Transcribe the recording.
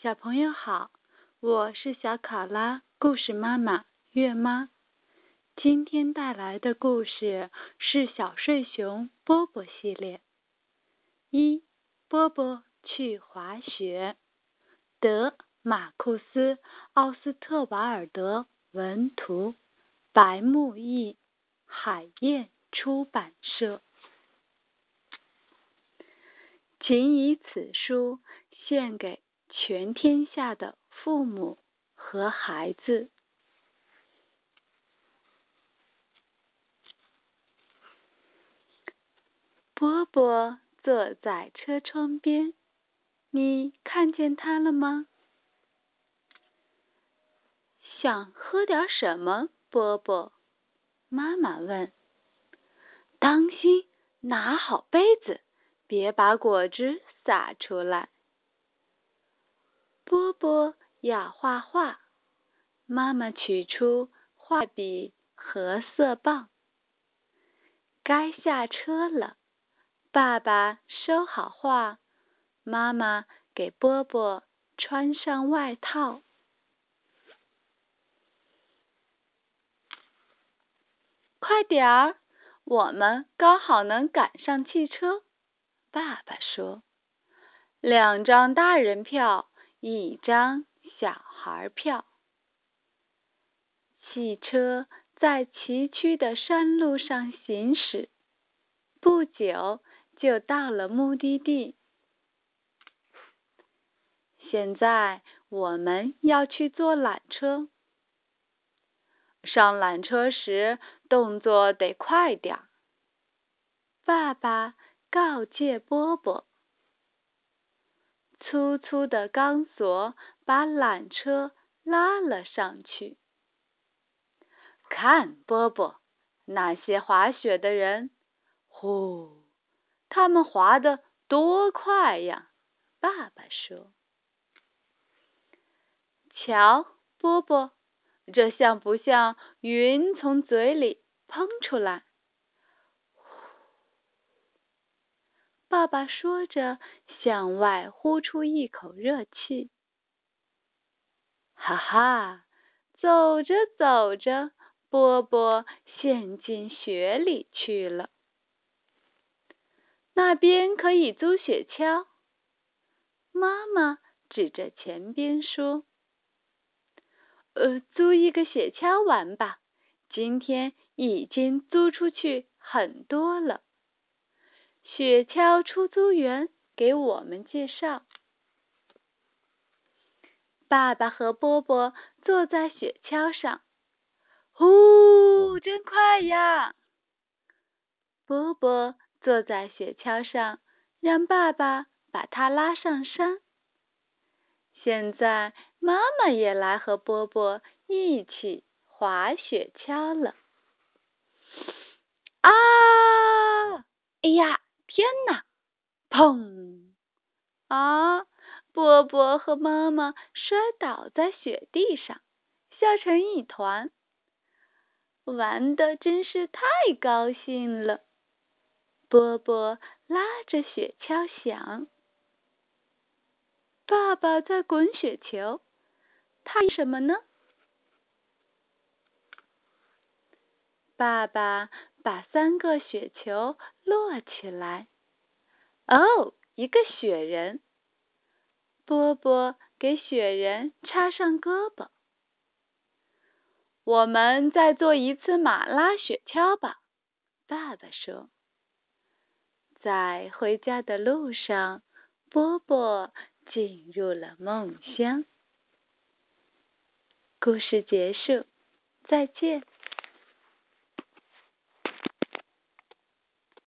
小朋友好，我是小考拉故事妈妈月妈。今天带来的故事是小睡熊波波系列。一，波波去滑雪。德马库斯·奥斯特瓦尔德文图，白木易，海燕出版社。请以此书献给。全天下的父母和孩子。波波坐在车窗边，你看见他了吗？想喝点什么？波波，妈妈问。当心，拿好杯子，别把果汁洒出来。波波要画画，妈妈取出画笔和色棒。该下车了，爸爸收好画，妈妈给波波穿上外套。快点儿，我们刚好能赶上汽车。爸爸说：“两张大人票。”一张小孩票。汽车在崎岖的山路上行驶，不久就到了目的地。现在我们要去坐缆车。上缆车时动作得快点儿。爸爸告诫波波。粗粗的钢索把缆车拉了上去。看，波波，那些滑雪的人，呼，他们滑得多快呀！爸爸说：“瞧，波波，这像不像云从嘴里喷出来？”爸爸说着，向外呼出一口热气。哈哈，走着走着，波波陷进雪里去了。那边可以租雪橇。妈妈指着前边说：“呃，租一个雪橇玩吧。今天已经租出去很多了。”雪橇出租员给我们介绍：爸爸和波波坐在雪橇上，呼，真快呀！波波坐在雪橇上，让爸爸把他拉上山。现在妈妈也来和波波一起滑雪橇了。啊！哎呀！天哪！砰！啊！波波和妈妈摔倒在雪地上，笑成一团。玩的真是太高兴了。波波拉着雪橇响，爸爸在滚雪球，他什么呢？爸爸。把三个雪球摞起来。哦，一个雪人。波波给雪人插上胳膊。我们再做一次马拉雪橇吧，爸爸说。在回家的路上，波波进入了梦乡。故事结束，再见。